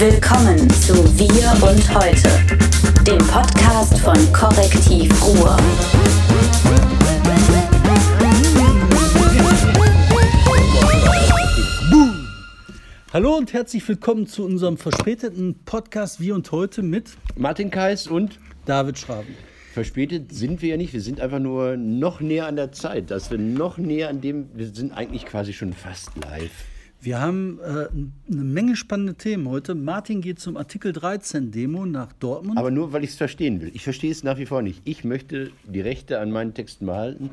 Willkommen zu Wir und Heute, dem Podcast von Korrektiv Ruhr. Hallo und herzlich willkommen zu unserem verspäteten Podcast Wir und Heute mit Martin Kais und David Schraben. verspätet sind wir ja nicht. Wir sind einfach nur noch näher an der Zeit, dass wir noch näher an dem, wir sind eigentlich quasi schon fast live. Wir haben äh, eine Menge spannende Themen heute. Martin geht zum Artikel 13 Demo nach Dortmund. Aber nur, weil ich es verstehen will. Ich verstehe es nach wie vor nicht. Ich möchte die Rechte an meinen Texten behalten.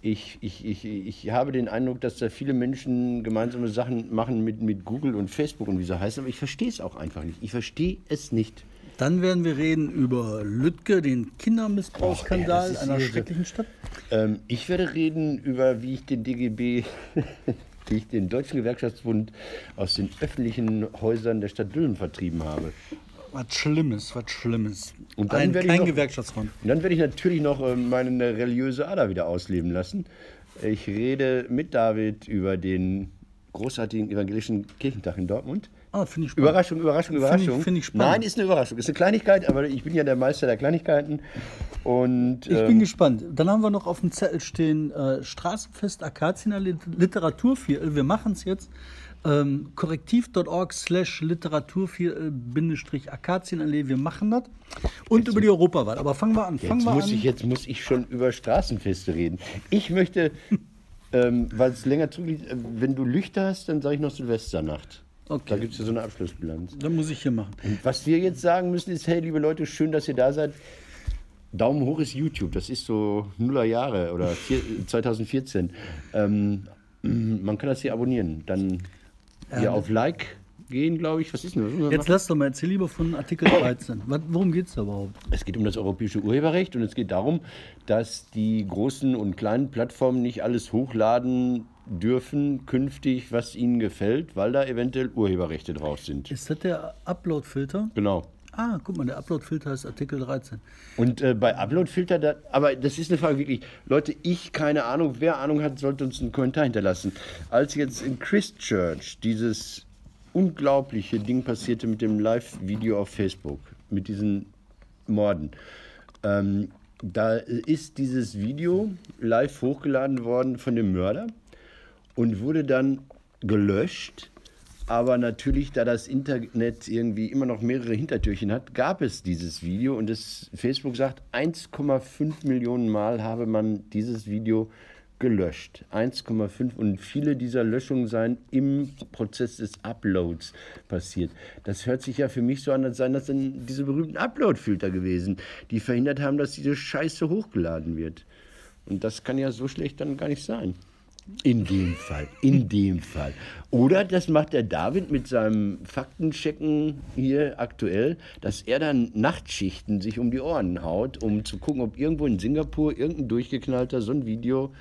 Ich, ich, ich, ich habe den Eindruck, dass da viele Menschen gemeinsame Sachen machen mit, mit Google und Facebook und wie so heißt, aber ich verstehe es auch einfach nicht. Ich verstehe es nicht. Dann werden wir reden über Lüttke, den ist einer schrecklichen Stadt. Ähm, ich werde reden über, wie ich den DGB, wie ich den Deutschen Gewerkschaftsbund aus den öffentlichen Häusern der Stadt Dülmen vertrieben habe. Was Schlimmes, was Schlimmes. Und dann Ein, werde ich kein noch- Gewerkschaftsfront. Und dann werde ich natürlich noch äh, meine religiöse Ader wieder ausleben lassen. Ich rede mit David über den großartigen evangelischen Kirchentag in Dortmund. Ah, finde ich spannend. Überraschung, Überraschung, Finde ich- Überraschung. finde ich spannend. Nein, ist eine Überraschung. Ist eine Kleinigkeit, aber ich bin ja der Meister der Kleinigkeiten. Und Ich ähm, bin gespannt. Dann haben wir noch auf dem Zettel stehen äh, Straßenfest Akaziener Lit- Literaturviertel. Wir machen es jetzt. Ähm, korrektiv.org slash Literaturviertel-Akazienerallee. Wir machen das. Und über die Europawahl. Aber fangen wir an. Fangen Jetzt wir muss, an. ich, jetzt muss ich schon über Straßenfeste reden. Ich möchte, ähm, weil es länger zurückliegt, äh, wenn du Lüchter hast, dann sage ich noch Silvesternacht. Okay. Da gibt es ja so eine Abschlussbilanz. Dann muss ich hier machen. Und was wir jetzt sagen müssen ist, hey, liebe Leute, schön, dass ihr da seid. Daumen hoch ist YouTube. Das ist so Nuller Jahre oder vier, 2014. Ähm, man kann das hier abonnieren. Dann hier auf Like gehen, glaube ich. Was ist denn das? Jetzt lass doch mal erzähl lieber von Artikel 13. Was, worum geht es da überhaupt? Es geht um das europäische Urheberrecht und es geht darum, dass die großen und kleinen Plattformen nicht alles hochladen dürfen künftig, was ihnen gefällt, weil da eventuell Urheberrechte drauf sind. Ist das der Upload-Filter? Genau. Ah, guck mal, der Upload-Filter ist Artikel 13. Und äh, bei Uploadfilter, da, aber das ist eine Frage wirklich. Leute, ich keine Ahnung, wer Ahnung hat, sollte uns einen Kommentar hinterlassen. Als jetzt in Christchurch dieses unglaubliche Ding passierte mit dem Live-Video auf Facebook, mit diesen Morden, ähm, da ist dieses Video live hochgeladen worden von dem Mörder und wurde dann gelöscht. Aber natürlich, da das Internet irgendwie immer noch mehrere Hintertürchen hat, gab es dieses Video und das Facebook sagt, 1,5 Millionen Mal habe man dieses Video gelöscht. 1,5 und viele dieser Löschungen seien im Prozess des Uploads passiert. Das hört sich ja für mich so an, als seien das dann diese berühmten Upload-Filter gewesen, die verhindert haben, dass diese Scheiße hochgeladen wird. Und das kann ja so schlecht dann gar nicht sein. In dem Fall, in dem Fall. Oder das macht der David mit seinem Faktenchecken hier aktuell, dass er dann Nachtschichten sich um die Ohren haut, um zu gucken, ob irgendwo in Singapur irgendein durchgeknallter so ein Video,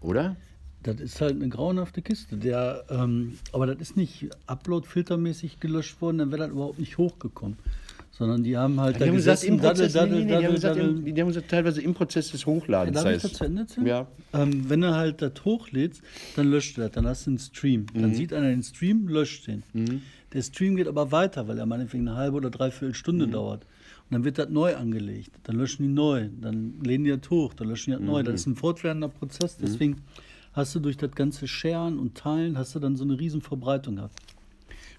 oder? Das ist halt eine grauenhafte Kiste. Der, ähm, aber das ist nicht Upload-filtermäßig gelöscht worden, dann wäre das überhaupt nicht hochgekommen. Sondern die haben halt Die haben gesagt, im Prozess, daddel, die, haben daddel, gesagt, daddel. im, die haben gesagt, teilweise im Prozess des Hochladens. Darf ich heißt- das zu Ende? Ja. Ähm, wenn du halt das hochlädst, dann löscht du das, dann hast du einen Stream. Mhm. Dann sieht einer den Stream, löscht den. Der Stream geht aber weiter, weil er meinetwegen eine halbe oder dreiviertel Stunde Mhm. dauert. Und dann wird das neu angelegt. Dann löschen die neu. Dann lehnen die das hoch. Dann löschen die das neu. Das Mhm. ist ein fortwährender Prozess. Deswegen hast du durch das ganze Sharen und Teilen, hast du dann so eine riesen Verbreitung gehabt.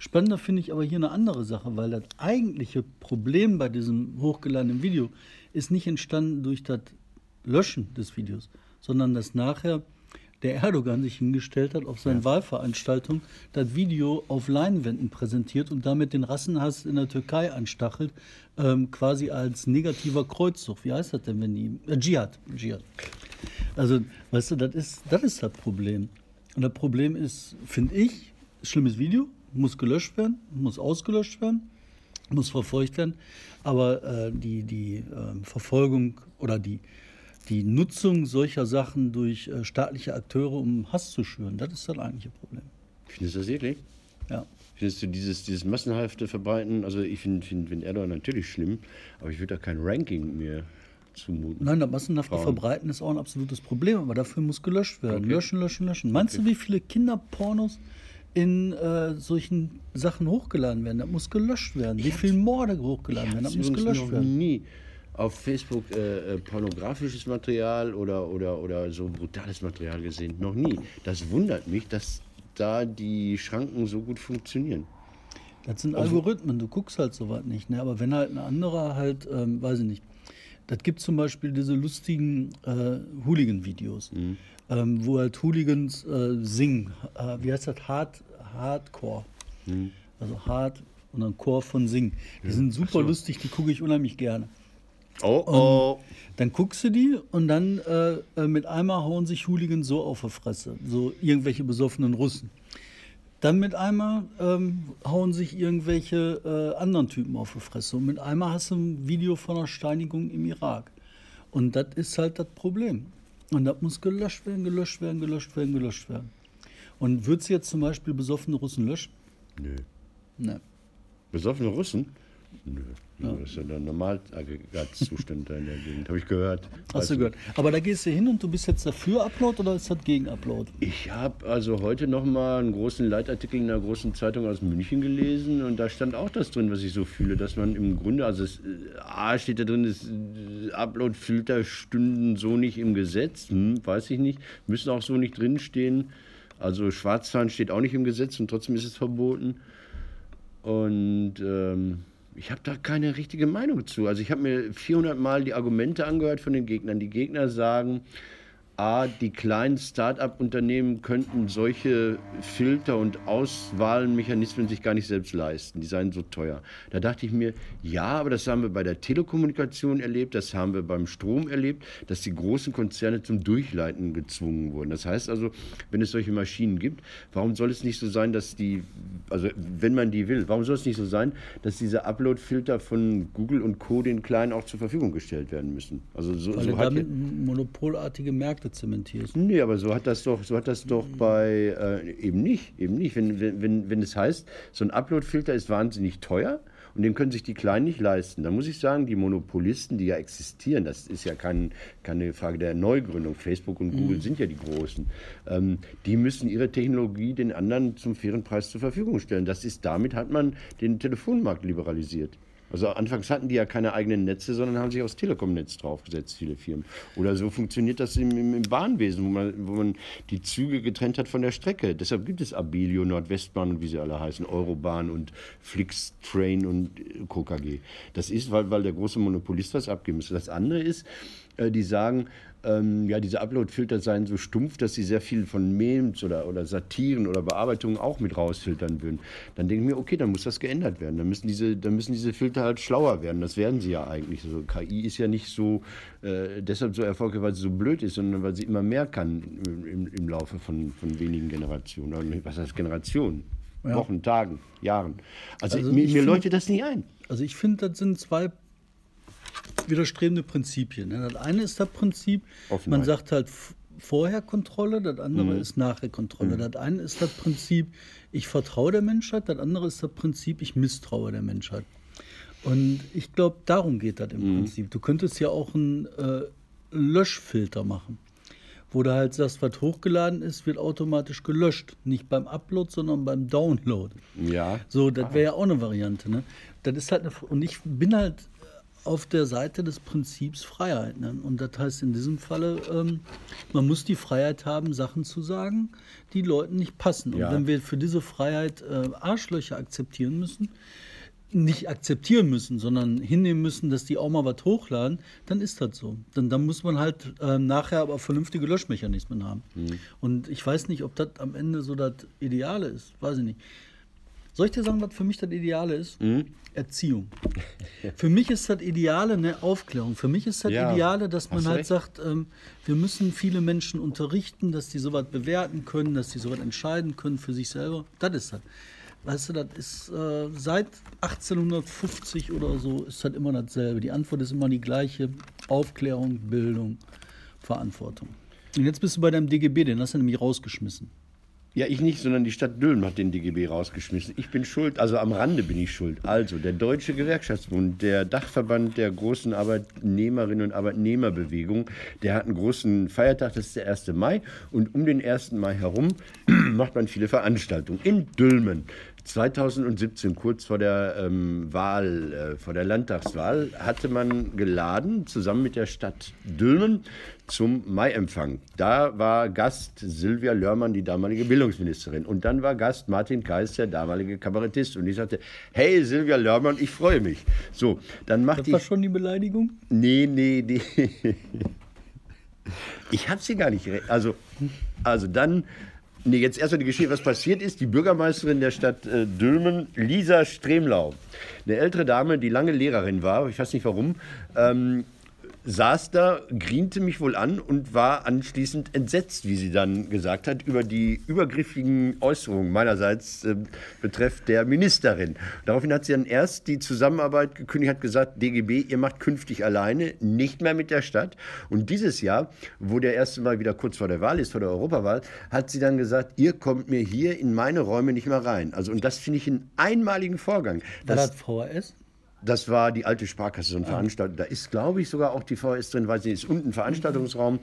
Spannender finde ich aber hier eine andere Sache, weil das eigentliche Problem bei diesem hochgeladenen Video ist nicht entstanden durch das Löschen des Videos, sondern dass nachher der Erdogan sich hingestellt hat auf seinen Wahlveranstaltungen, das Video auf Leinwänden präsentiert und damit den Rassenhass in der Türkei anstachelt, ähm, quasi als negativer Kreuzzug. Wie heißt das denn, wenn die. Äh, Dschihad. Dschihad. Also, weißt du, das ist, das ist das Problem. Und das Problem ist, finde ich, schlimmes Video, muss gelöscht werden, muss ausgelöscht werden, muss verfolgt werden. Aber äh, die, die ähm, Verfolgung oder die, die Nutzung solcher Sachen durch äh, staatliche Akteure, um Hass zu schüren, das ist das eigentliche Problem. Findest du das wirklich? Ja. Findest du dieses, dieses massenhafte Verbreiten, also ich finde find, find Erdogan natürlich schlimm, aber ich würde da kein Ranking mehr zumuten. Nein, das massenhafte Frauen. Verbreiten ist auch ein absolutes Problem, aber dafür muss gelöscht werden. Löschen, löschen, löschen. Meinst du, wie viele Kinderpornos in äh, solchen Sachen hochgeladen werden. Das muss gelöscht werden. Wie viele Morde hochgeladen werden, das muss gelöscht noch werden. nie auf Facebook äh, äh, pornografisches Material oder, oder, oder so brutales Material gesehen. Noch nie. Das wundert mich, dass da die Schranken so gut funktionieren. Das sind Algorithmen, du guckst halt sowas nicht. Ne? Aber wenn halt ein anderer halt, ähm, weiß ich nicht, das gibt zum Beispiel diese lustigen äh, Hooligan-Videos, ähm, wo halt Hooligans äh, singen. Äh, wie heißt das? Hard, Hardcore. Also hard und dann Core von singen. Die sind super lustig, die gucke ich unheimlich gerne. Oh, oh. Dann guckst du die und dann äh, äh, mit einmal hauen sich Hooligans so auf die Fresse. So irgendwelche besoffenen Russen. Dann mit einmal ähm, hauen sich irgendwelche äh, anderen Typen auf die Fresse. Und mit einmal hast du ein Video von einer Steinigung im Irak. Und das ist halt das Problem. Und das muss gelöscht werden, gelöscht werden, gelöscht werden, gelöscht werden. Und würdest du jetzt zum Beispiel besoffene Russen löschen? Nö. Ne. Besoffene Russen? Nö. Das ist ja der Normalaggregatzustand da in der Gegend. Habe ich gehört. Hast du gehört. Aber da gehst du hin und du bist jetzt dafür Upload oder ist das gegen Upload? Ich habe also heute noch mal einen großen Leitartikel in einer großen Zeitung aus München gelesen und da stand auch das drin, was ich so fühle, dass man im Grunde, also es, A steht da drin, das Upload-Filter stünden so nicht im Gesetz, hm, weiß ich nicht, müssen auch so nicht drinstehen. Also Schwarzfahren steht auch nicht im Gesetz und trotzdem ist es verboten. Und ähm, ich habe da keine richtige Meinung zu. Also ich habe mir 400 Mal die Argumente angehört von den Gegnern. Die Gegner sagen, A, die kleinen Start-up-Unternehmen könnten solche Filter und Auswahlmechanismen sich gar nicht selbst leisten. Die seien so teuer. Da dachte ich mir, ja, aber das haben wir bei der Telekommunikation erlebt, das haben wir beim Strom erlebt, dass die großen Konzerne zum Durchleiten gezwungen wurden. Das heißt also, wenn es solche Maschinen gibt, warum soll es nicht so sein, dass die, also wenn man die will, warum soll es nicht so sein, dass diese Upload-Filter von Google und Co. den Kleinen auch zur Verfügung gestellt werden müssen? Also so, Weil so damit monopolartige Märkte zementierst. Nee, aber so hat das doch, so hat das doch bei äh, eben nicht, eben nicht. Wenn, wenn, wenn, wenn es heißt, so ein Upload-Filter ist wahnsinnig teuer und den können sich die Kleinen nicht leisten, dann muss ich sagen, die Monopolisten, die ja existieren, das ist ja kein, keine Frage der Neugründung. Facebook und Google sind ja die Großen. Ähm, die müssen ihre Technologie den anderen zum fairen Preis zur Verfügung stellen. Das ist, damit hat man den Telefonmarkt liberalisiert. Also anfangs hatten die ja keine eigenen Netze, sondern haben sich aufs Telekom-Netz draufgesetzt, viele Firmen. Oder so funktioniert das im, im, Bahnwesen, wo man, wo man die Züge getrennt hat von der Strecke. Deshalb gibt es Abilio, Nordwestbahn und wie sie alle heißen, Eurobahn und Flixtrain und äh, KKG. Das ist, weil, weil der große Monopolist was abgeben muss. Das andere ist, die sagen, ähm, ja, diese Upload-Filter seien so stumpf, dass sie sehr viel von Memes oder, oder Satiren oder Bearbeitungen auch mit rausfiltern würden. Dann denke ich mir, okay, dann muss das geändert werden. Dann müssen diese, dann müssen diese Filter halt schlauer werden. Das werden sie ja eigentlich. Also KI ist ja nicht so äh, deshalb so erfolgreich, weil sie so blöd ist, sondern weil sie immer mehr kann im, im, im Laufe von, von wenigen Generationen. Oder was heißt Generationen? Ja. Wochen, Tagen, Jahren. Also, Also mir, mir leuchtet das nicht ein. Also ich finde, das sind zwei widerstrebende Prinzipien. ne? Das eine ist das Prinzip, Offenheit. man sagt halt vorher Kontrolle, das andere ist nachher Kontrolle. Das eine ist das Prinzip, ich vertraue der Menschheit, das andere ist das Prinzip, ich misstraue der Menschheit. Und ich glaube, darum geht das im Prinzip. Du könntest ja auch einen äh, Löschfilter machen, wo du halt sagst, was hochgeladen ist, wird automatisch gelöscht. Nicht beim Upload, sondern beim Download. Ja. So, das wäre ja auch eine Variante. Ne? Das ist halt eine, und ich bin halt auf der Seite des Prinzips Freiheit. Ne? Und das heißt in diesem Falle, ähm, man muss die Freiheit haben, Sachen zu sagen, die Leuten nicht passen. Ja. Und wenn wir für diese Freiheit äh, Arschlöcher akzeptieren müssen, nicht akzeptieren müssen, sondern hinnehmen müssen, dass die auch mal was hochladen, dann ist das so. Dann, dann muss man halt ähm, nachher aber vernünftige Löschmechanismen haben. Und ich weiß nicht, ob das am Ende so das Ideale ist. Weiß ich nicht. Soll ich dir sagen, was für mich das Ideale ist? Erziehung. Für mich ist das Ideale eine Aufklärung. Für mich ist das Ja, Ideale, dass man hast halt recht. sagt, ähm, wir müssen viele Menschen unterrichten, dass die sowas bewerten können, dass die sowas entscheiden können für sich selber. Das ist das. Weißt du, das ist äh, seit 1850 oder so ist das immer dasselbe. Die Antwort ist immer die gleiche. Aufklärung, Bildung, Verantwortung. Und jetzt bist du bei deinem DGB, den hast du nämlich rausgeschmissen. Ja, ich nicht, sondern die Stadt Dülmen hat den DGB rausgeschmissen. Ich bin schuld, also am Rande bin ich schuld. Also der Deutsche Gewerkschaftsbund, der Dachverband der großen Arbeitnehmerinnen und Arbeitnehmerbewegung, der hat einen großen Feiertag, das ist der 1. Mai. Und um den 1. Mai herum macht man viele Veranstaltungen. In Dülmen 2017, kurz vor der ähm, Wahl, äh, vor der Landtagswahl, hatte man geladen, zusammen mit der Stadt Dülmen, zum Maiempfang. Da war Gast Silvia Lörmann, die damalige Bildungsministerin. Und dann war Gast Martin Kais, der damalige Kabarettist. Und ich sagte, hey Silvia Lörmann, ich freue mich. So, dann macht Das war schon die Beleidigung? Nee, nee, nee. Ich habe sie gar nicht. Also, also dann. Nee, jetzt erstmal die Geschichte, was passiert ist. Die Bürgermeisterin der Stadt äh, Dülmen, Lisa Stremlau, eine ältere Dame, die lange Lehrerin war, ich weiß nicht warum, ähm, saß da, griente mich wohl an und war anschließend entsetzt, wie sie dann gesagt hat, über die übergriffigen Äußerungen meinerseits äh, betreffend der Ministerin. Daraufhin hat sie dann erst die Zusammenarbeit gekündigt, hat gesagt, DGB, ihr macht künftig alleine, nicht mehr mit der Stadt. Und dieses Jahr, wo der erste Mal wieder kurz vor der Wahl ist, vor der Europawahl, hat sie dann gesagt, ihr kommt mir hier in meine Räume nicht mehr rein. Also, und das finde ich einen einmaligen Vorgang. War Das, das VHS? Das war die alte Sparkasse, so ein Veranstaltung. Da ist, glaube ich, sogar auch die VS drin, weil sie ist unten ein Veranstaltungsraum.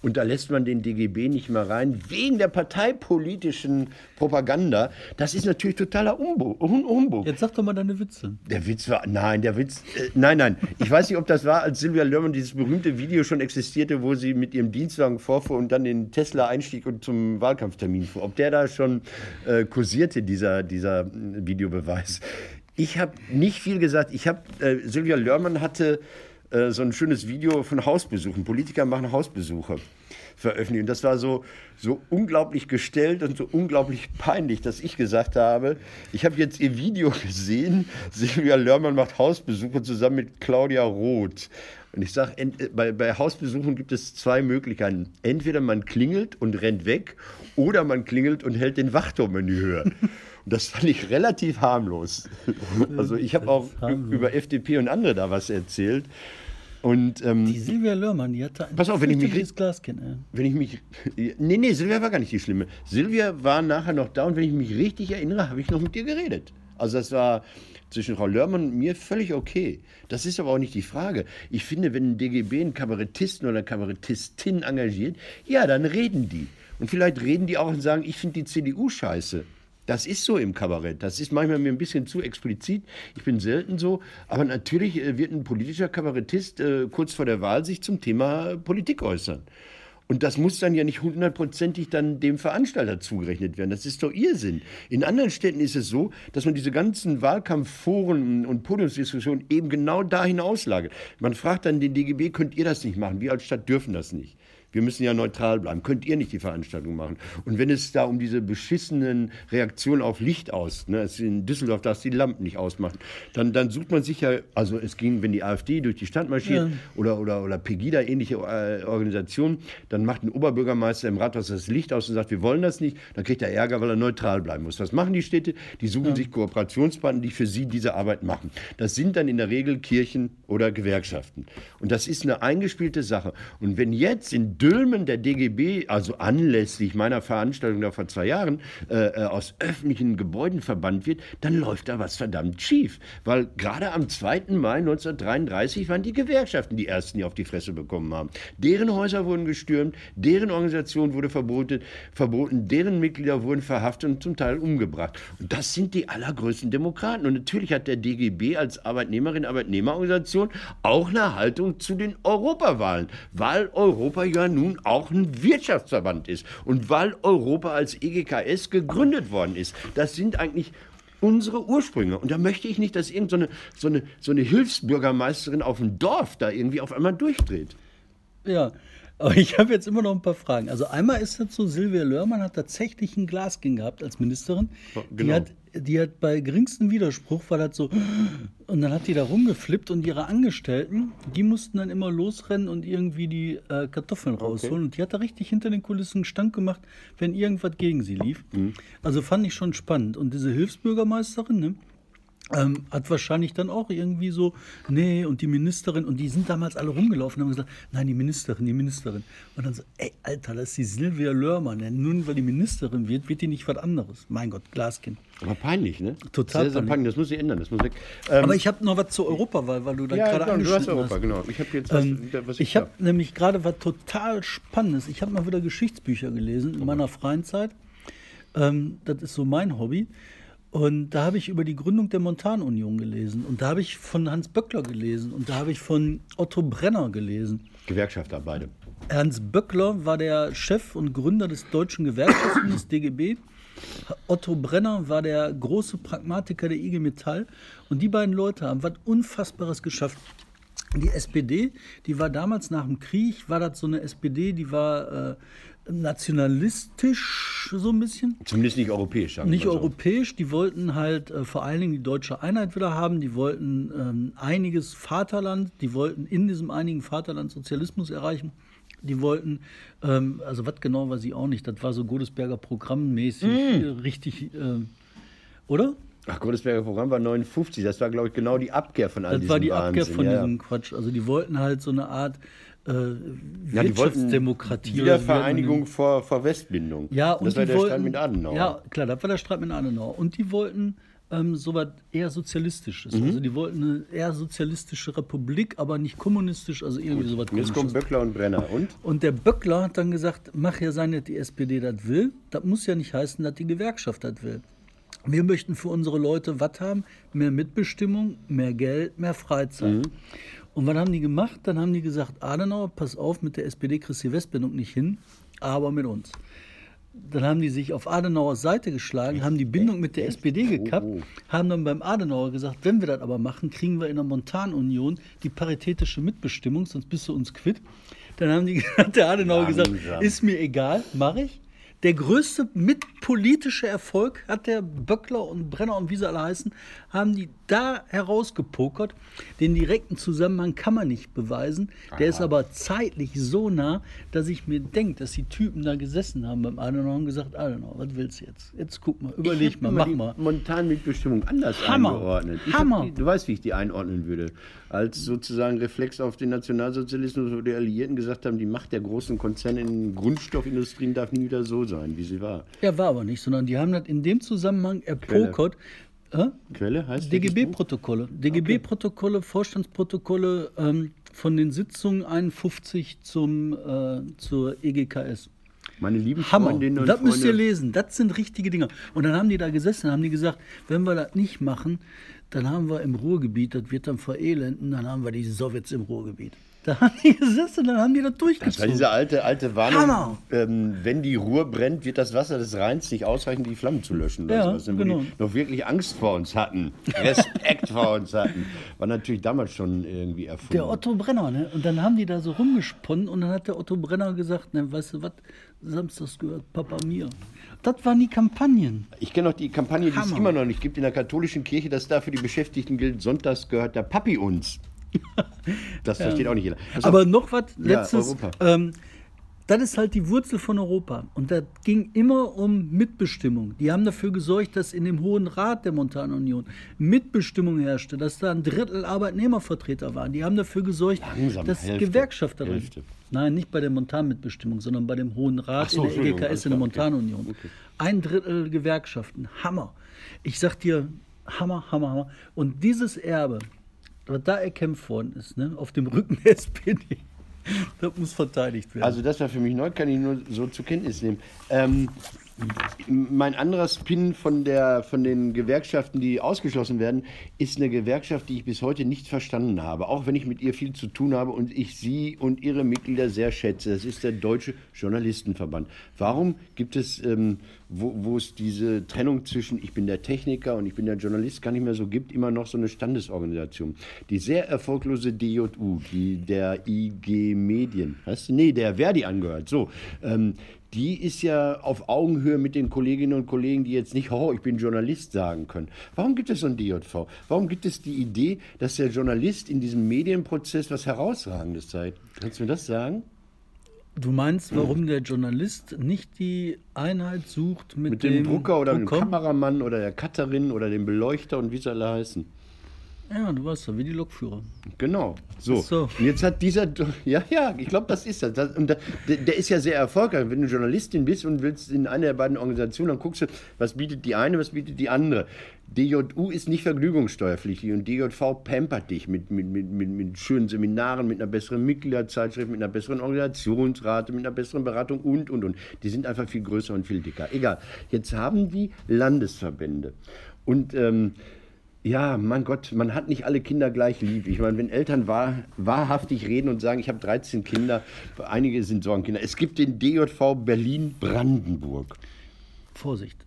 Und da lässt man den DGB nicht mehr rein, wegen der parteipolitischen Propaganda. Das ist natürlich totaler Umbu- Hum- Humbug. Jetzt sag doch mal deine Witze. Der Witz war, nein, der Witz, äh, nein, nein. Ich weiß nicht, ob das war, als Silvia Lörmann dieses berühmte Video schon existierte, wo sie mit ihrem Dienstwagen vorfuhr und dann in Tesla einstieg und zum Wahlkampftermin fuhr. Ob der da schon äh, kursierte, dieser, dieser äh, Videobeweis. Ich habe nicht viel gesagt. Ich habe, äh, Silvia Lörmann hatte äh, so ein schönes Video von Hausbesuchen. Politiker machen Hausbesuche veröffentlicht. Und das war so, so unglaublich gestellt und so unglaublich peinlich, dass ich gesagt habe, ich habe jetzt ihr Video gesehen, Silvia Lörmann macht Hausbesuche zusammen mit Claudia Roth. Und ich sage, bei, bei Hausbesuchen gibt es zwei Möglichkeiten. Entweder man klingelt und rennt weg oder man klingelt und hält den Wachturm in die Höhe. Und das fand ich relativ harmlos. Also ich habe auch über FDP und andere da was erzählt. Und ähm, Die Silvia Lörmann, die hatte ein Pass auf, wenn ich mich Glaskind. ey. wenn ich mich. Nee, nee, Silvia war gar nicht die Schlimme. Silvia war nachher noch da und wenn ich mich richtig erinnere, habe ich noch mit dir geredet. Also das war zwischen Frau Lörmann und mir völlig okay. Das ist aber auch nicht die Frage. Ich finde, wenn ein DGB einen Kabarettisten oder eine Kabarettistin engagiert, ja, dann reden die. Und vielleicht reden die auch und sagen, ich finde die CDU scheiße. Das ist so im Kabarett. Das ist manchmal mir ein bisschen zu explizit. Ich bin selten so. Aber natürlich äh, wird ein politischer Kabarettist äh, kurz vor der Wahl sich zum Thema Politik äußern. Und das muss dann ja nicht hundertprozentig dann dem Veranstalter zugerechnet werden. Das ist doch Irrsinn. In anderen Städten ist es so, dass man diese ganzen Wahlkampfforen und Podiumsdiskussionen eben genau dahin auslagert. Man fragt dann den DGB, könnt ihr das nicht machen? Wir als Stadt dürfen das nicht. Wir müssen ja neutral bleiben. Könnt ihr nicht die Veranstaltung machen? Und wenn es da um diese beschissenen Reaktionen auf Licht aus, ne, in Düsseldorf, dass die Lampen nicht ausmachen, dann, dann sucht man sich ja, also es ging, wenn die AfD durch die Stadt marschiert Ja. oder, oder, oder Pegida, ähnliche äh, Organisationen, dann macht ein Oberbürgermeister im Rathaus das Licht aus und sagt, wir wollen das nicht, dann kriegt er Ärger, weil er neutral bleiben muss. Was machen die Städte? Die suchen sich Kooperationspartner, die für sie diese Arbeit machen. Das sind dann in der Regel Kirchen oder Gewerkschaften. Und das ist eine eingespielte Sache. Und wenn jetzt in Dülmen der DGB, also anlässlich meiner Veranstaltung da vor zwei Jahren, äh, äh, aus öffentlichen Gebäuden verbannt wird, dann läuft da was verdammt schief. Weil gerade am 2. Mai 1933 waren die Gewerkschaften die ersten, die auf die Fresse bekommen haben. Deren Häuser wurden gestürmt, deren Organisation wurde verboten, verboten deren Mitglieder wurden verhaftet und zum Teil umgebracht. Und das sind die allergrößten Demokraten. Und natürlich hat der DGB als Arbeitnehmerin, Arbeitnehmerorganisation auch eine Haltung zu den Europawahlen, weil Europa ja nun auch ein Wirtschaftsverband ist und weil Europa als EGKS gegründet worden ist. Das sind eigentlich unsere Ursprünge. Und da möchte ich nicht, dass irgendeine so eine, so eine Hilfsbürgermeisterin auf dem Dorf da irgendwie auf einmal durchdreht. Ja, aber ich habe jetzt immer noch ein paar Fragen. Also einmal ist das so, Silvia Lörmann hat tatsächlich ein Glasking gehabt als Ministerin. Ja, Die, genau. hat, die hat bei geringstem Widerspruch, war das so, und dann hat die da rumgeflippt und ihre Angestellten, die mussten dann immer losrennen und irgendwie die äh, Kartoffeln rausholen. Und die hat da richtig hinter den Kulissen Stank gemacht, wenn irgendwas gegen sie lief. Mhm. Also fand ich schon spannend. Und diese Hilfsbürgermeisterin, ne? Ähm, hat wahrscheinlich dann auch irgendwie so, nee, und die Ministerin, und die sind damals alle rumgelaufen und haben gesagt, nein, die Ministerin, die Ministerin. Und dann so, ey, Alter, das ist die Silvia Lörmann. Ja, nun, weil die Ministerin wird, wird die nicht was anderes. Mein Gott, Glaskind. Aber peinlich, ne? Total Sehr, sehr peinlich. peinlich. Das muss sich ändern, das muss weg. Ähm, Aber ich habe noch was zur Europawahl, weil du da ja, gerade genau, du hast angeschnitten Europa, hast. genau. Ich habe jetzt was, Ähm, was ich habe nämlich gerade was total Spannendes. Ich habe mal wieder Geschichtsbücher gelesen in meiner freien Zeit. Ähm, das ist so mein Hobby. Und da habe ich über die Gründung der Montanunion gelesen. Und da habe ich von Hans Böckler gelesen. Und da habe ich von Otto Brenner gelesen. Gewerkschafter, beide. Ernst Böckler war der Chef und Gründer des Deutschen Gewerkschaftsbundes DGB. Otto Brenner war der große Pragmatiker der IG Metall. Und die beiden Leute haben was Unfassbares geschafft. Die SPD, die war damals nach dem Krieg, war das so eine SPD, die war äh, nationalistisch so ein bisschen. Zumindest nicht europäisch, Nicht europäisch, die wollten halt äh, vor allen Dingen die deutsche Einheit wieder haben, die wollten ähm, einiges Vaterland, die wollten in diesem einigen Vaterland Sozialismus erreichen. Die wollten, ähm, also was genau weiß ich auch nicht, das war so Godesberger Programmmäßig, äh, richtig, äh, oder? Ach, Godesberger Programm war 59, das war, glaube ich, genau die Abkehr von all Das diesem war die Wahnsinn. Abkehr von ja. diesem Quatsch. Also die wollten halt so eine Art äh, Ja, Wirtschaftsdemokratie. Wiedervereinigung vor, vor Westbindung. Ja, das und war die der wollten, Streit mit Adenauer. Ja, klar, das war der Streit mit Adenauer. Und die wollten ähm, so was eher Sozialistisches. Mhm. Also die wollten eine eher sozialistische Republik, aber nicht kommunistisch, also irgendwie sowas jetzt kommen. Böckler und Brenner. Und? Und der Böckler hat dann gesagt, mach ja sein, dass die SPD das will. Das muss ja nicht heißen, dass die Gewerkschaft das will. Wir möchten für unsere Leute was haben? Mehr Mitbestimmung, mehr Geld, mehr Freizeit. Und was haben die gemacht? Dann haben die gesagt, Adenauer, pass auf, mit der SPD kriegst du die Westbindung nicht hin, aber mit uns. Dann haben die sich auf Adenauers Seite geschlagen, haben die Bindung mit der SPD gekappt, haben dann beim Adenauer gesagt, wenn wir das aber machen, kriegen wir in der Montanunion die paritätische Mitbestimmung, sonst bist du uns quitt. Dann haben die, hat der Adenauer gesagt, Langsam. ist mir egal, mache ich. Der größte mitpolitische Erfolg hat der Böckler und Brenner und wie sie alle heißen, haben die da herausgepokert. Den direkten Zusammenhang kann man nicht beweisen. Der ist aber zeitlich so nah, dass ich mir denke, dass die Typen da gesessen haben beim Adenauer und gesagt, Adenauer, was willst du jetzt? Jetzt guck mal, überleg mal, mach die mal. Montanmitbestimmung anders Hammer. eingeordnet. Ich Hammer. Die, du weißt, wie ich die einordnen würde. Als sozusagen Reflex auf den Nationalsozialismus, wo die Alliierten gesagt haben, die Macht der großen Konzerne in Grundstoffindustrien darf nie wieder so sein, wie sie war. Er war aber nicht, sondern die haben das in dem Zusammenhang erpokert. Äh? Quelle heißt? DGB-Protokolle. DGB-Protokolle, Vorstandsprotokolle ähm, von den Sitzungen 51 zum, äh, zur EGKS. Meine lieben Hammer. Freundinnen und Das müsst ihr Freunde, lesen. Das sind richtige Dinge. Und dann haben die da gesessen, haben die gesagt, wenn wir das nicht machen, dann haben wir im Ruhrgebiet, das wird dann verelenden, dann haben wir die Sowjets im Ruhrgebiet. Da haben die gesessen, dann haben die das Das war durchgezogen. diese alte, alte Warnung, ähm, wenn die Ruhr brennt, wird das Wasser des Rheins nicht ausreichen, die Flammen zu löschen. Ja, wo genau. die noch wirklich Angst vor uns hatten, Respekt vor uns hatten. War natürlich damals schon irgendwie erfunden. Der Otto Brenner, ne? Und dann haben die da so rumgesponnen und dann hat der Otto Brenner gesagt, ne, weißt du was, samstags gehört Papa mir. Das waren die Kampagnen. Ich kenne noch die Kampagne, die es immer noch nicht gibt in der katholischen Kirche, dass da für die Beschäftigten gilt, sonntags gehört der Papi uns. Das versteht auch nicht jeder. Also, Aber noch was, Ja, letztes. Europa. ähm, das ist halt die Wurzel von Europa. Und da ging immer um Mitbestimmung. Die haben dafür gesorgt, dass in dem Hohen Rat der Montanunion Mitbestimmung herrschte, dass da ein Drittel Arbeitnehmervertreter waren. Die haben dafür gesorgt, Langsam, dass Hälfte, Gewerkschafter. Hälfte. Nein, nicht bei der Montanmitbestimmung, sondern bei dem Hohen Rat so, in der EGKS, in der. Montanunion. Okay. Ein Drittel Gewerkschaften. Hammer. Ich sag dir, Hammer, Hammer, Hammer. Und dieses Erbe, was da erkämpft worden ist, ne, auf dem Rücken der SPD, das muss verteidigt werden. Also das war für mich neu, kann ich nur so zur Kenntnis nehmen. Ähm, mein anderer Spin von, der, von den Gewerkschaften, die ausgeschlossen werden, ist eine Gewerkschaft, die ich bis heute nicht verstanden habe. Auch wenn ich mit ihr viel zu tun habe und ich sie und ihre Mitglieder sehr schätze. Das ist der Deutsche Journalistenverband. Warum gibt es, ähm, wo, es diese Trennung zwischen ich bin der Techniker und ich bin der Journalist gar nicht mehr so gibt, immer noch so eine Standesorganisation? Die sehr erfolglose DJU, die der IG Medien, sie? Nee, der Verdi angehört. So. Ähm, die ist ja auf Augenhöhe mit den Kolleginnen und Kollegen, die jetzt nicht, oh, ich bin Journalist sagen können. Warum gibt es so ein DJV? Warum gibt es die Idee, dass der Journalist in diesem Medienprozess was Herausragendes zeigt? Kannst du mir das sagen? Du meinst, warum der Journalist nicht die Einheit sucht mit, Mit dem Drucker oder dem? Kameramann oder der Cutterin oder dem Beleuchter und wie sie alle heißen. Ja, du weißt ja, wie die Lokführer. Genau. So. So. Und jetzt hat dieser, ja, ja, ich glaube, das ist das. das und da, der, der ist ja sehr erfolgreich. Wenn du Journalistin bist und willst in einer der beiden Organisationen, dann guckst du, was bietet die eine, was bietet die andere. DJU ist nicht vergnügungssteuerpflichtig und DJV pampert dich mit, mit, mit, mit, mit schönen Seminaren, mit einer besseren Mitgliederzeitschrift, mit einer besseren Organisationsrate, mit einer besseren Beratung und, und, und. Die sind einfach viel größer und viel dicker. Egal. Jetzt haben die Landesverbände. Und ähm, ja, mein Gott, man hat nicht alle Kinder gleich lieb. Ich meine, wenn Eltern wahr, wahrhaftig reden und sagen, ich habe 13 Kinder, einige sind Sorgenkinder. Es gibt den DJV Berlin-Brandenburg. Vorsicht.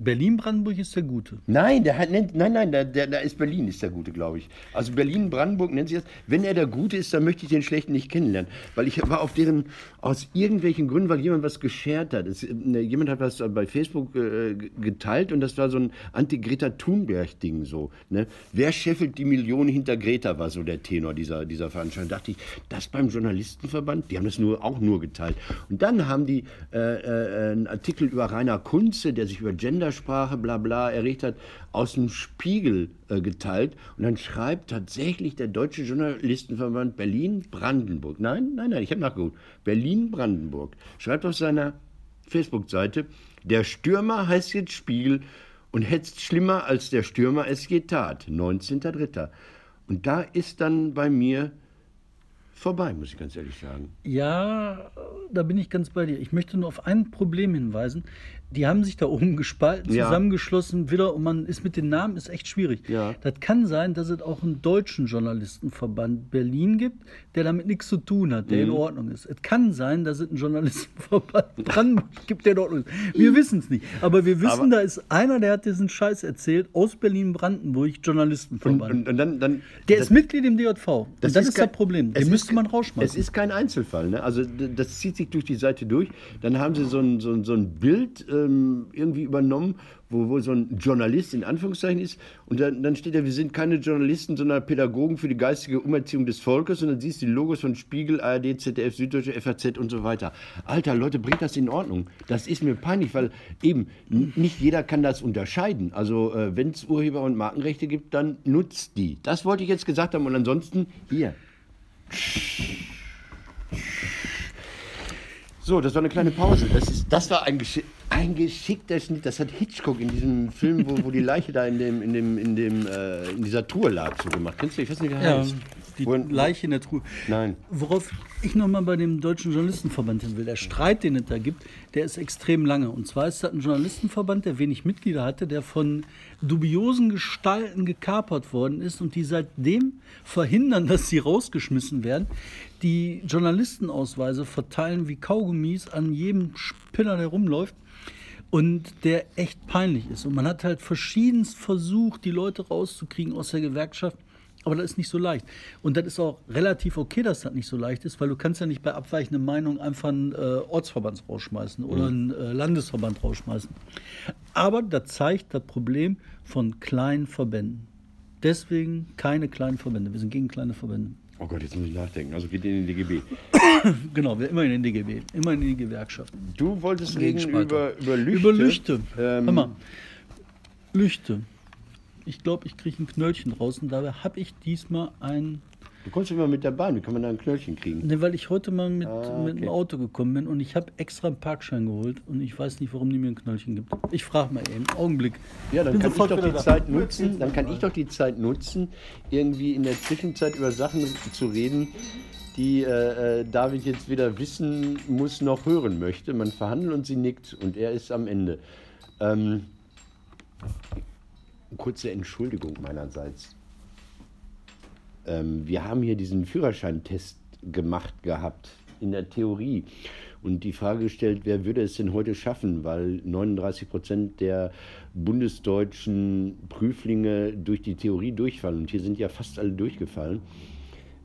Berlin-Brandenburg ist der Gute. Nein, der hat, nein, nein, der, der, der ist Berlin, ist der Gute, glaube ich. Also Berlin-Brandenburg nennt sich das. Wenn er der Gute ist, dann möchte ich den Schlechten nicht kennenlernen. Weil ich war auf deren, aus irgendwelchen Gründen, weil jemand was geshared hat. Es, ne, jemand hat was bei Facebook äh, geteilt und das war so ein Anti-Greta Thunberg-Ding so. Ne? Wer scheffelt die Millionen hinter Greta, war so der Tenor dieser, dieser Veranstaltung. Da dachte ich, das beim Journalistenverband, die haben das nur, auch nur geteilt. Und dann haben die äh, äh, einen Artikel über Rainer Kunze, der sich über Gendersprache, bla bla, erregt hat, aus dem Spiegel äh, geteilt. Und dann schreibt tatsächlich der Deutsche Journalistenverband Berlin-Brandenburg. Nein, nein, nein, ich habe nachgeguckt. Berlin-Brandenburg. Schreibt auf seiner Facebook-Seite, der Stürmer heißt jetzt Spiegel und hetzt schlimmer, als der Stürmer es je tat. 19.03. Und da ist dann bei mir vorbei, muss ich ganz ehrlich sagen. Ja, da bin ich ganz bei dir. Ich möchte nur auf ein Problem hinweisen. Die haben sich da oben gespalten, Ja. zusammengeschlossen wieder und man ist mit den Namen ist echt schwierig. Ja. Das kann sein, dass es auch einen deutschen Journalistenverband Berlin gibt, der damit nichts zu tun hat, der Mhm. in Ordnung ist. Es kann sein, dass es einen Journalistenverband Brandenburg gibt, der in Ordnung ist. Wir wissen es nicht. Aber wir wissen, Aber- da ist einer, der hat diesen Scheiß erzählt, aus Berlin-Brandenburg, Und, Journalistenverband. und, und dann, dann der ist Mitglied im DJV. und das ist, kein- das Problem. Den müsste ist man rausschmeißen. Es ist kein Einzelfall. Ne? Also das zieht sich durch die Seite durch. Dann haben sie so ein, so ein, so ein Bild ähm, irgendwie übernommen, wo, wo so ein Journalist in Anführungszeichen ist. Und dann, dann steht da, wir sind keine Journalisten, sondern Pädagogen für die geistige Umerziehung des Volkes. Und dann siehst du die Logos von Spiegel, ARD, ZDF, Süddeutsche, FAZ und so weiter. Alter, Leute, bringt das in Ordnung. Das ist mir peinlich, weil eben nicht jeder kann das unterscheiden. Also äh, wenn es Urheber- und Markenrechte gibt, dann nutzt die. Das wollte ich jetzt gesagt haben. Und ansonsten hier. So, das war eine kleine Pause. Das, ist, das war ein, geschi ein geschickter Schnitt. Das hat Hitchcock in diesem Film, wo, wo die Leiche da in, dem, in, dem, in, dem, äh, in dieser Truhe lag, so gemacht. Kennst du? Ich weiß nicht, wie der Ja, heißt. Die Wo- Leiche in der Truhe. Nein. Worauf ich nochmal bei dem Deutschen Journalistenverband hin will, der Streit, den es da gibt, der ist extrem lange. Und zwar ist das ein Journalistenverband, der wenig Mitglieder hatte, der von dubiosen Gestalten gekapert worden ist und die seitdem verhindern, dass sie rausgeschmissen werden, die Journalistenausweise verteilen wie Kaugummis an jedem Spinner, der rumläuft und der echt peinlich ist. Und man hat halt verschiedenst versucht, die Leute rauszukriegen aus der Gewerkschaft. Aber das ist nicht so leicht. Und das ist auch relativ okay, dass das nicht so leicht ist, weil du kannst ja nicht bei abweichenden Meinungen einfach einen äh, Ortsverband rausschmeißen oder einen äh, Landesverband rausschmeißen. Aber das zeigt das Problem von kleinen Verbänden. Deswegen keine kleinen Verbände. Wir sind gegen kleine Verbände. Oh Gott, jetzt muss ich nachdenken. Also geht in den DGB. Genau, wir immer in den DGB, immer in die Gewerkschaften. Du wolltest reden über, über Lüchte. Über Lüchte. Ähm, Hör mal. Lüchte. Ich glaube, ich kriege ein Knöllchen raus und dabei habe ich diesmal ein. Du kommst immer mit der Bahn. Wie kann man da ein Knöllchen kriegen? Ne, weil ich heute mal mit, Ah, mit dem okay. Auto gekommen bin und ich habe extra einen Parkschein geholt und ich weiß nicht, warum die mir ein Knöllchen gibt. Ich frage mal eben. Augenblick. Ja, dann Bin kann ich doch die da. Zeit nutzen, dann kann ich doch die Zeit nutzen, irgendwie in der Zwischenzeit über Sachen zu reden, die äh, äh, David jetzt weder wissen muss noch hören möchte. Man verhandelt und sie nickt und er ist am Ende. Ähm, kurze Entschuldigung meinerseits. Ähm, wir haben hier diesen Führerscheintest gemacht gehabt in der Theorie und die Frage gestellt, wer würde es denn heute schaffen, weil 39 Prozent der bundesdeutschen Prüflinge durch die Theorie durchfallen und hier sind ja fast alle durchgefallen.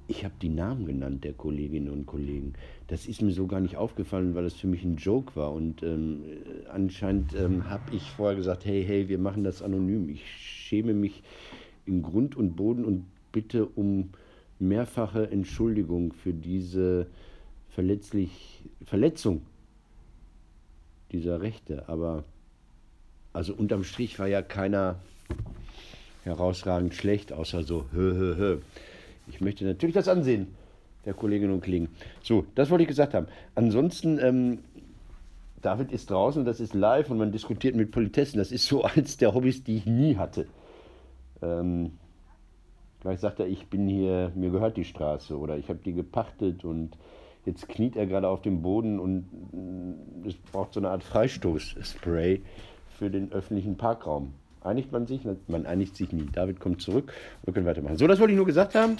Ich habe die Namen genannt der Kolleginnen und Kollegen. Das ist mir so gar nicht aufgefallen, weil das für mich ein Joke war. Und ähm, äh, anscheinend ähm, habe ich vorher gesagt, hey, hey, wir machen das anonym. Ich schäme mich in Grund und Boden und bitte um mehrfache Entschuldigung für diese verletzlich, Verletzung dieser Rechte. Aber also unterm Strich war ja keiner herausragend schlecht, außer so hö, hö, hö. Ich möchte natürlich das ansehen der Kolleginnen und Kollegen. So, das wollte ich gesagt haben. Ansonsten, ähm, David ist draußen, das ist live und man diskutiert mit Politessen. Das ist so eins der Hobbys, die ich nie hatte. Ähm, Vielleicht sagt er, ich bin hier, mir gehört die Straße oder ich habe die gepachtet und jetzt kniet er gerade auf dem Boden und mm, es braucht so eine Art Freistoßspray für den öffentlichen Parkraum. Einigt man sich? Man einigt sich nie. David kommt zurück wir können weitermachen. So, das wollte ich nur gesagt haben.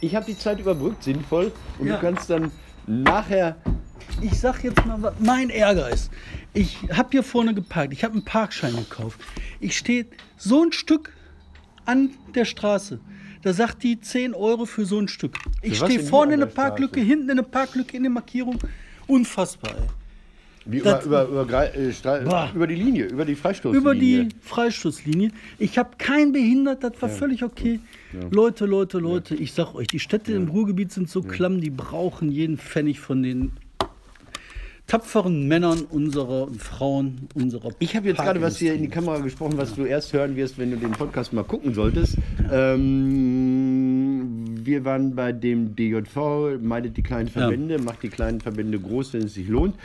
Ich habe die Zeit überbrückt, sinnvoll. Und Ja. du kannst dann nachher. Ich sag jetzt mal, was mein Ärger ist. Ich habe hier vorne geparkt. Ich habe einen Parkschein gekauft. Ich stehe so ein Stück an der Straße. Da sagt die 10 Euro für so ein Stück. Ich stehe vorne in eine Parklücke, hinten in eine Parklücke, in der Markierung. Unfassbar, ey. Wie über, über, über, äh, über die Linie, über die Freistoßlinie. Über die Freistoßlinie. Ich habe keinen behindert, das war völlig okay. Leute, Leute, Leute, ich sag euch, die Städte im Ruhrgebiet sind so klamm, die brauchen jeden Pfennig von den tapferen Männern unserer Frauen unserer Ich habe jetzt gerade was hier in die Kamera gesprochen, was du erst hören wirst, wenn du den Podcast mal gucken solltest. Ähm, wir waren bei dem DJV, meidet die kleinen Verbände, macht die kleinen Verbände groß, wenn es sich lohnt.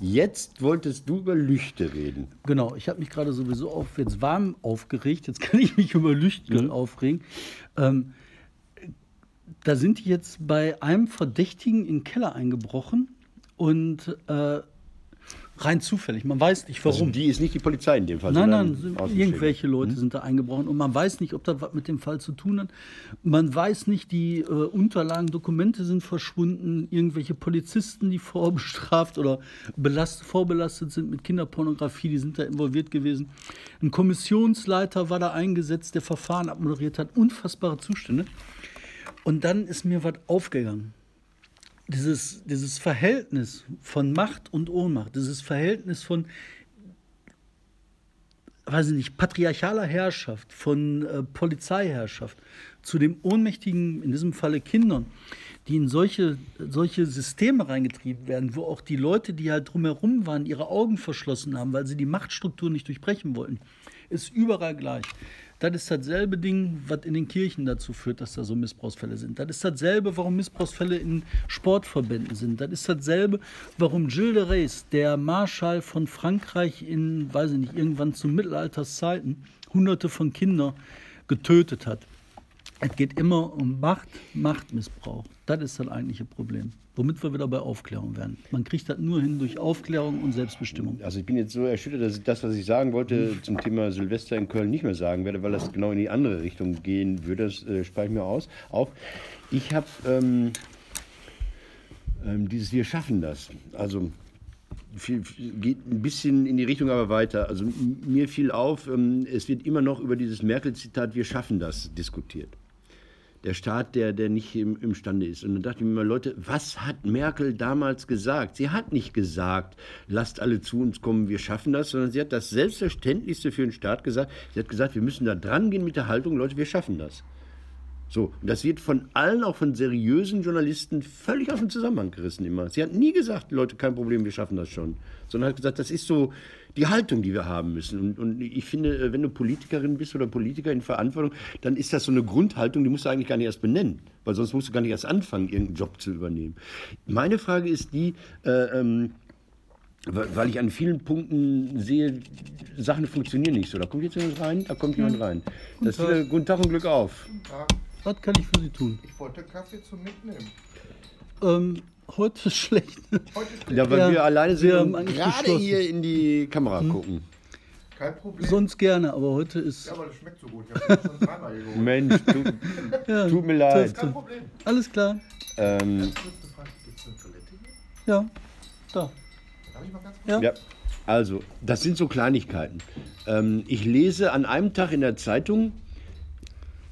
Jetzt wolltest du über Lüchte reden. Genau, ich habe mich gerade sowieso auf jetzt warm aufgeregt. Jetzt kann ich mich über Lüchten aufregen. Ähm, da sind die jetzt bei einem Verdächtigen in den Keller eingebrochen und äh, rein zufällig. Man weiß nicht warum. Also die ist nicht die Polizei in dem Fall. Nein, nein, irgendwelche Leute sind da eingebrochen und man weiß nicht, ob das was mit dem Fall zu tun hat. Man weiß nicht, die äh, Unterlagen, Dokumente sind verschwunden, irgendwelche Polizisten, die vorbestraft oder belast, vorbelastet sind mit Kinderpornografie, die sind da involviert gewesen. Ein Kommissionsleiter war da eingesetzt, der Verfahren abmoderiert hat. Unfassbare Zustände. Und dann ist mir was aufgegangen dieses, dieses Verhältnis von Macht und Ohnmacht, dieses Verhältnis von, weiß ich nicht, patriarchaler Herrschaft, von äh, Polizeiherrschaft zu dem ohnmächtigen, in diesem Falle Kindern, die in solche, solche Systeme reingetrieben werden, wo auch die Leute, die halt drumherum waren, ihre Augen verschlossen haben, weil sie die Machtstruktur nicht durchbrechen wollten, ist überall gleich. Das ist dasselbe Ding, was in den Kirchen dazu führt, dass da so Missbrauchsfälle sind. Das ist dasselbe, warum Missbrauchsfälle in Sportverbänden sind. Das ist dasselbe, warum Gilles de Rais, der Marschall von Frankreich in, weiß ich nicht, irgendwann zu Mittelalterszeiten, hunderte von Kindern getötet hat. Es geht immer um Macht, Machtmissbrauch. Das ist das eigentliche Problem. Womit wir wieder bei Aufklärung werden. Man kriegt das nur hin durch Aufklärung und Selbstbestimmung. Also ich bin jetzt so erschüttert, dass ich das, was ich sagen wollte zum Thema Silvester in Köln nicht mehr sagen werde, weil das genau in die andere Richtung gehen würde. Das äh, spare ich mir aus. Auf. Ich habe ähm, ähm, dieses Wir schaffen das. Also viel, geht ein bisschen in die Richtung, aber weiter. Also mir fiel auf, ähm, es wird immer noch über dieses Merkel-Zitat Wir schaffen das diskutiert. Der Staat, der, der nicht im, imstande ist. Und dann dachte ich mir mal, Leute, was hat Merkel damals gesagt? Sie hat nicht gesagt, lasst alle zu uns kommen, wir schaffen das, sondern sie hat das Selbstverständlichste für den Staat gesagt. Sie hat gesagt, wir müssen da dran gehen mit der Haltung, Leute, wir schaffen das. So, und das wird von allen, auch von seriösen Journalisten, völlig aus dem Zusammenhang gerissen immer. Sie hat nie gesagt, Leute, kein Problem, wir schaffen das schon. Sondern hat gesagt, das ist so die Haltung, die wir haben müssen. Und, und ich finde, äh, wenn du Politikerin bist oder Politiker in Verantwortung, dann ist das so eine Grundhaltung, die musst du eigentlich gar nicht erst benennen. Weil sonst musst du gar nicht erst anfangen, irgendeinen Job zu übernehmen. Meine Frage ist die, äh, ähm, weil ich an vielen Punkten sehe, Sachen funktionieren nicht so. Da kommt jetzt jemand rein, da kommt jemand rein. Das ist wieder guten Tag und Glück auf. Was kann ich für Sie tun? Ich wollte Kaffee zum Mitnehmen. Ähm, heute ist schlecht. Heute ist Ja, weil Ja, wir alleine sind wir und gerade hier in die Kamera gucken. kein Problem. Sonst gerne, aber heute ist ja, aber das schmeckt so gut. Ich habe schon dreimal geholt. Mensch, tut, ja, tut mir leid. Kein Problem. alles klar. Ähm. Gibt es eine Toilette hier? Ja, da. Darf ich mal ganz kurz? Ja. ja, also, das sind so Kleinigkeiten. Ähm, ich lese an einem Tag in der Zeitung,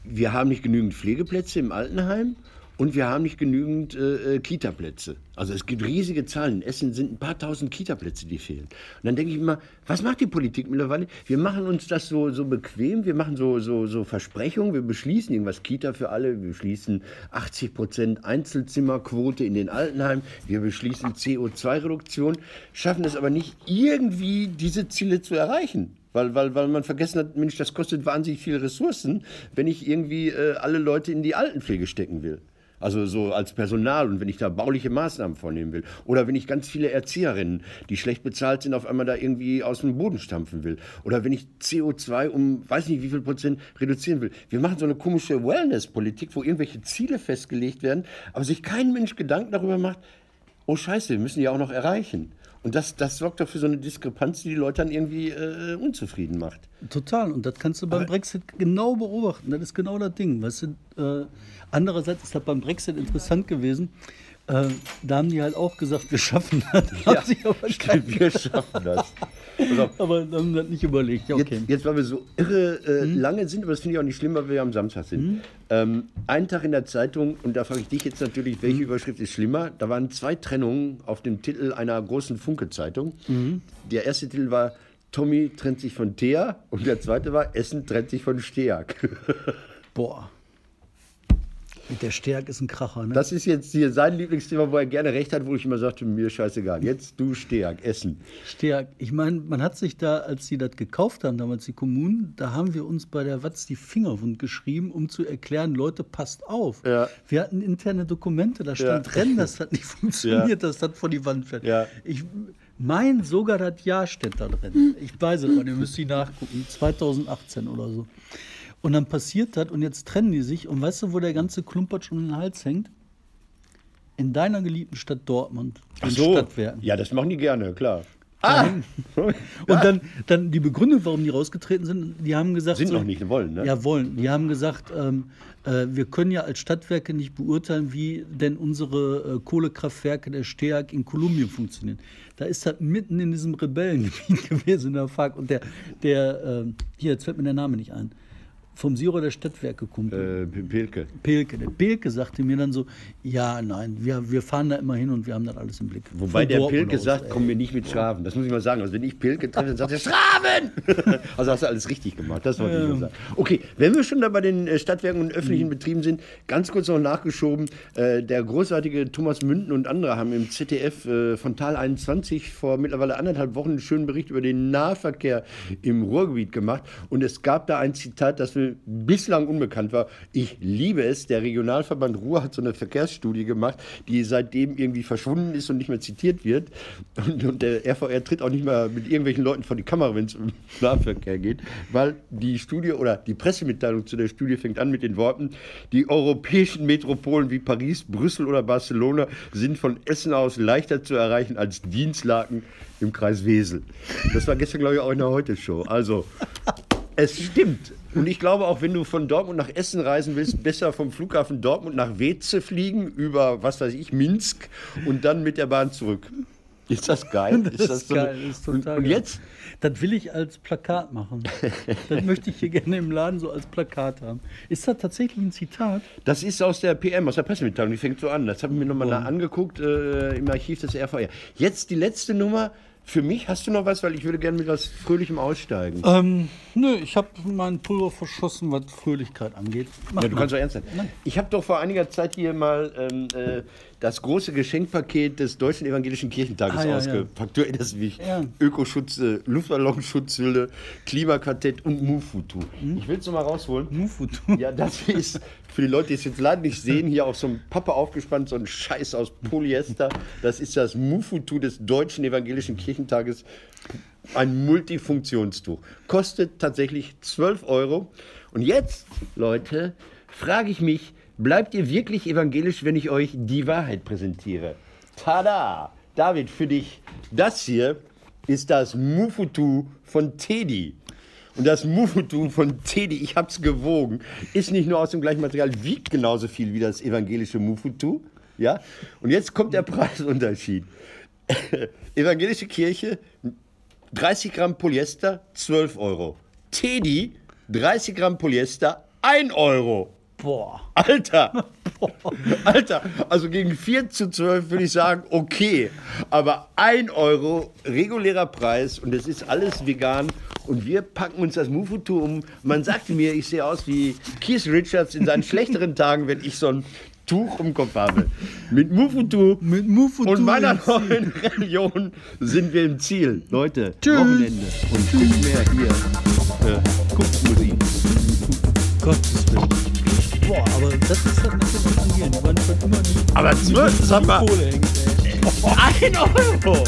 wir haben nicht genügend Pflegeplätze im Altenheim und wir haben nicht genügend äh, äh, Kita-Plätze. Also es gibt riesige Zahlen. In Essen sind ein paar tausend Kita-Plätze, die fehlen. Und dann denke ich immer, was macht die Politik mittlerweile? Wir machen uns das so, so bequem, wir machen so, so, so Versprechungen, wir beschließen irgendwas Kita für alle, wir beschließen 80 Prozent Einzelzimmerquote in den Altenheimen, wir beschließen CO2-Reduktion, schaffen es aber nicht irgendwie diese Ziele zu erreichen. Weil, weil, weil man vergessen hat, Mensch, das kostet wahnsinnig viele Ressourcen, wenn ich irgendwie äh, alle Leute in die Altenpflege stecken will. Also so als Personal und wenn ich da bauliche Maßnahmen vornehmen will. Oder wenn ich ganz viele Erzieherinnen, die schlecht bezahlt sind, auf einmal da irgendwie aus dem Boden stampfen will. Oder wenn ich CO2 um weiß nicht wie viel Prozent reduzieren will. Wir machen so eine komische Wellness-Politik, wo irgendwelche Ziele festgelegt werden, aber sich kein Mensch Gedanken darüber macht, oh scheiße, wir müssen die auch noch erreichen. Und das, das sorgt dafür so eine Diskrepanz, die die Leute dann irgendwie äh, unzufrieden macht. Total. Und das kannst du beim Aber- Brexit genau beobachten. Das ist genau das Ding. Weißt du, äh, andererseits ist das beim Brexit interessant gewesen. Äh, da haben die halt auch gesagt, wir schaffen das. Aber, kein, wir schaffen das. Aber haben das nicht überlegt. Ja, okay. Jetzt, jetzt, weil wir so irre äh, lange sind, aber das finde ich auch nicht schlimm, weil wir ja am Samstag sind. Ähm, ein Tag in der Zeitung, und da frage ich dich jetzt natürlich, welche Überschrift ist schlimmer? Da waren zwei Trennungen auf dem Titel einer großen Funke-Zeitung. Der erste Titel war Tommy trennt sich von Thea und der zweite war Essen trennt sich von Steag. Boah. Mit der Stärk ist ein Kracher, ne? Das ist jetzt hier sein Lieblingsthema, wo er gerne recht hat, wo ich immer sagte, mir scheißegal. Jetzt du Steag, Essen. Stärk. Ich meine, man hat sich da, als sie das gekauft haben, damals die Kommunen, da haben wir uns bei der Watz die Finger wund geschrieben, um zu erklären, Leute, passt auf. Ja. Wir hatten interne Dokumente, da stand Ja. drin, dass das nicht funktioniert, dass das vor die Wand fährt. Ja. Ich mein sogar das Jahr steht da drin. Ich weiß es, aber ihr müsst die nachgucken. 2018 oder so. Und dann passiert das und jetzt trennen die sich. Und weißt du, wo der ganze Klumpert schon in den Hals hängt? In deiner geliebten Stadt Dortmund, den Stadtwerken. Ja, das machen die gerne, klar. Und dann, dann die Begründung, warum die rausgetreten sind, die haben gesagt. Sind noch nicht, wollen, ne? Ja, wollen. Die haben gesagt, ähm, äh, wir können ja als Stadtwerke nicht beurteilen, wie denn unsere äh, Kohlekraftwerke der STEAG in Kolumbien funktionieren. Da ist das mitten in diesem Rebellengebiet gewesen in der FARC. Und der, der äh, hier, jetzt fällt mir der Name nicht ein, vom Siro der Stadtwerke-Kumpel. Äh, Pilke. Pelke. Der Pelke sagte mir dann so, ja, nein, wir, wir fahren da immer hin und wir haben das alles im Blick. Wobei Von der Dortmund Pilke aus, sagt, ey. komm mir nicht mit Schraven. Das muss ich mal sagen. Also wenn ich Pilke treffe, dann sagt er Schraven! also hast du alles richtig gemacht. Das wollte ich nur sagen. Okay, wenn wir schon da bei den äh, Stadtwerken und öffentlichen Betrieben sind, ganz kurz noch nachgeschoben. Äh, der großartige Thomas Münden und andere haben im ZDF äh, von Tal 21 vor mittlerweile anderthalb Wochen einen schönen Bericht über den Nahverkehr im Ruhrgebiet gemacht. Und es gab da ein Zitat, das bislang unbekannt war. Ich liebe es. Der Regionalverband Ruhr hat so eine Verkehrsstudie gemacht, die seitdem irgendwie verschwunden ist und nicht mehr zitiert wird. Und, und der RVR tritt auch nicht mehr mit irgendwelchen Leuten vor die Kamera, wenn es um Nahverkehr geht, weil die Studie oder die Pressemitteilung zu der Studie fängt an mit den Worten, die europäischen Metropolen wie Paris, Brüssel oder Barcelona sind von Essen aus leichter zu erreichen als Dienstlaken im Kreis Wesel. Das war gestern, glaube ich, auch in der Heute-Show. Also, es stimmt. Und ich glaube auch, wenn du von Dortmund nach Essen reisen willst, besser vom Flughafen Dortmund nach Weze fliegen, über, was weiß ich, Minsk und dann mit der Bahn zurück. Ist das geil? Das ist, so eine- geil, das ist total und, und geil. jetzt? Das will ich als Plakat machen. das möchte ich hier gerne im Laden so als Plakat haben. Ist das tatsächlich ein Zitat? Das ist aus der PM, aus der Pressemitteilung, die fängt so an. Das habe ich mir nochmal Oh. angeguckt äh, im Archiv des RVR. Jetzt die letzte Nummer. Für mich hast du noch was, weil ich würde gerne mit was Fröhlichem aussteigen. Ähm, nö, ich habe meinen Pulver verschossen, was Fröhlichkeit angeht. Mach Ja, du mal. kannst doch ernst sein. Ich habe doch vor einiger Zeit hier mal ähm, äh, das große Geschenkpaket des Deutschen Evangelischen Kirchentages Ah, ja, ja. ausgepackt. Du erinnerst mich. Ja. Ökoschutz, äh, Luftballonschutzhülle, Klimaquartett und Mufutu. Hm? Ich will es noch mal rausholen. Mufutu. Ja, das ist für die Leute, die es jetzt leider nicht sehen, hier auf so einem Pappe aufgespannt, so ein Scheiß aus Polyester. Das ist das Mufutu des Deutschen Evangelischen Kirchentages. Ein Multifunktionstuch. Kostet tatsächlich 12 Euro. Und jetzt, Leute, frage ich mich, bleibt ihr wirklich evangelisch, wenn ich euch die Wahrheit präsentiere? Tada! David, für dich, das hier ist das Mufutu von Teddy. Und das Mufutu von Teddy, ich hab's gewogen, ist nicht nur aus dem gleichen Material, wiegt genauso viel wie das evangelische Mufutu. Ja? Und jetzt kommt der Preisunterschied. Evangelische Kirche, 30 Gramm Polyester, 12 Euro. Teddy, 30 Gramm Polyester, 1 Euro. Boah. Alter! Alter, also gegen 4 zu 12 würde ich sagen, okay. Aber 1 Euro regulärer Preis und es ist alles vegan und wir packen uns das Mufutu um. Man sagte mir, ich sehe aus wie Keith Richards in seinen schlechteren Tagen, wenn ich so ein Tuch um Kopf habe. Mit Mufutu Mit Mufutu und meiner neuen Religion sind wir im Ziel. Leute, Tschüss. Wochenende und guckt mehr hier. Äh, guckt Musik. Gottes Willen. Boah, aber das ist Nette von Alien. Die waren schon immer die. Aber zwölf, sag mal. Kohle hängt, ey. Ein Euro!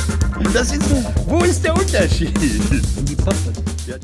Das ist, wo ist der Unterschied? Und die Pappe. Ja.